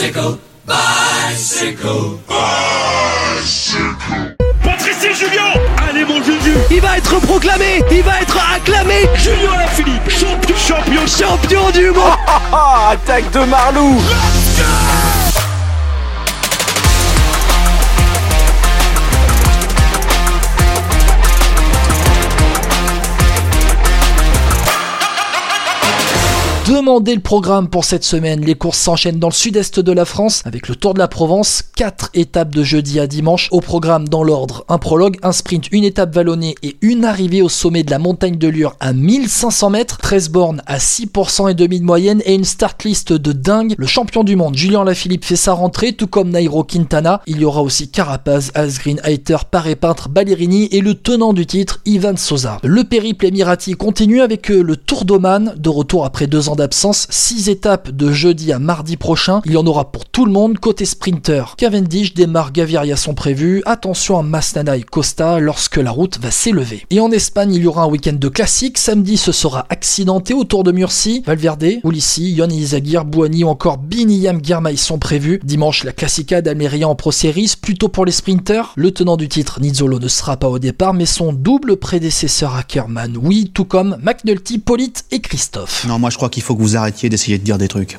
Bicycle, bicycle, bicycle. Patrice et Julien Allez mon Juju. Il va être proclamé Il va être acclamé. Julien Lafilippe, champion, champion, champion du monde. Attaque de Marlou. Let's go Demandez le programme pour cette semaine. Les courses s'enchaînent dans le sud-est de la France avec le Tour de la Provence. 4 étapes de jeudi à dimanche. Au programme dans l'ordre, un prologue, un sprint, une étape vallonnée et une arrivée au sommet de la montagne de Lure à 1500 mètres. 13 bornes à 6% et demi de moyenne et une start list de dingue. Le champion du monde, Julien Lafilippe, fait sa rentrée, tout comme Nairo Quintana. Il y aura aussi Carapaz, Asgreen, Heiter, Paré Peintre, Ballerini et le tenant du titre, Ivan Sosa. Le périple émirati continue avec le Tour d'Oman, de retour après deux ans d'absence. 6 étapes de jeudi à mardi prochain. Il y en aura pour tout le monde. Côté sprinter, Cavendish démarre Gaviria sont prévus. Attention à Masnada et Costa lorsque la route va s'élever. Et en Espagne, il y aura un week-end de classique. Samedi, ce sera accidenté autour de Murcie. Valverde, Ulissi, Yon Izagir, Bouani ou encore Biniyam Girmay sont prévus. Dimanche, la Classica d'Almeria en Pro Series. Plutôt pour les sprinters. Le tenant du titre, Nizzolo, ne sera pas au départ, mais son double prédécesseur Ackerman, oui, tout comme McNulty, Polite et Christophe. Non, moi je crois qu'il faut que vous arrêtiez d'essayer de dire des trucs.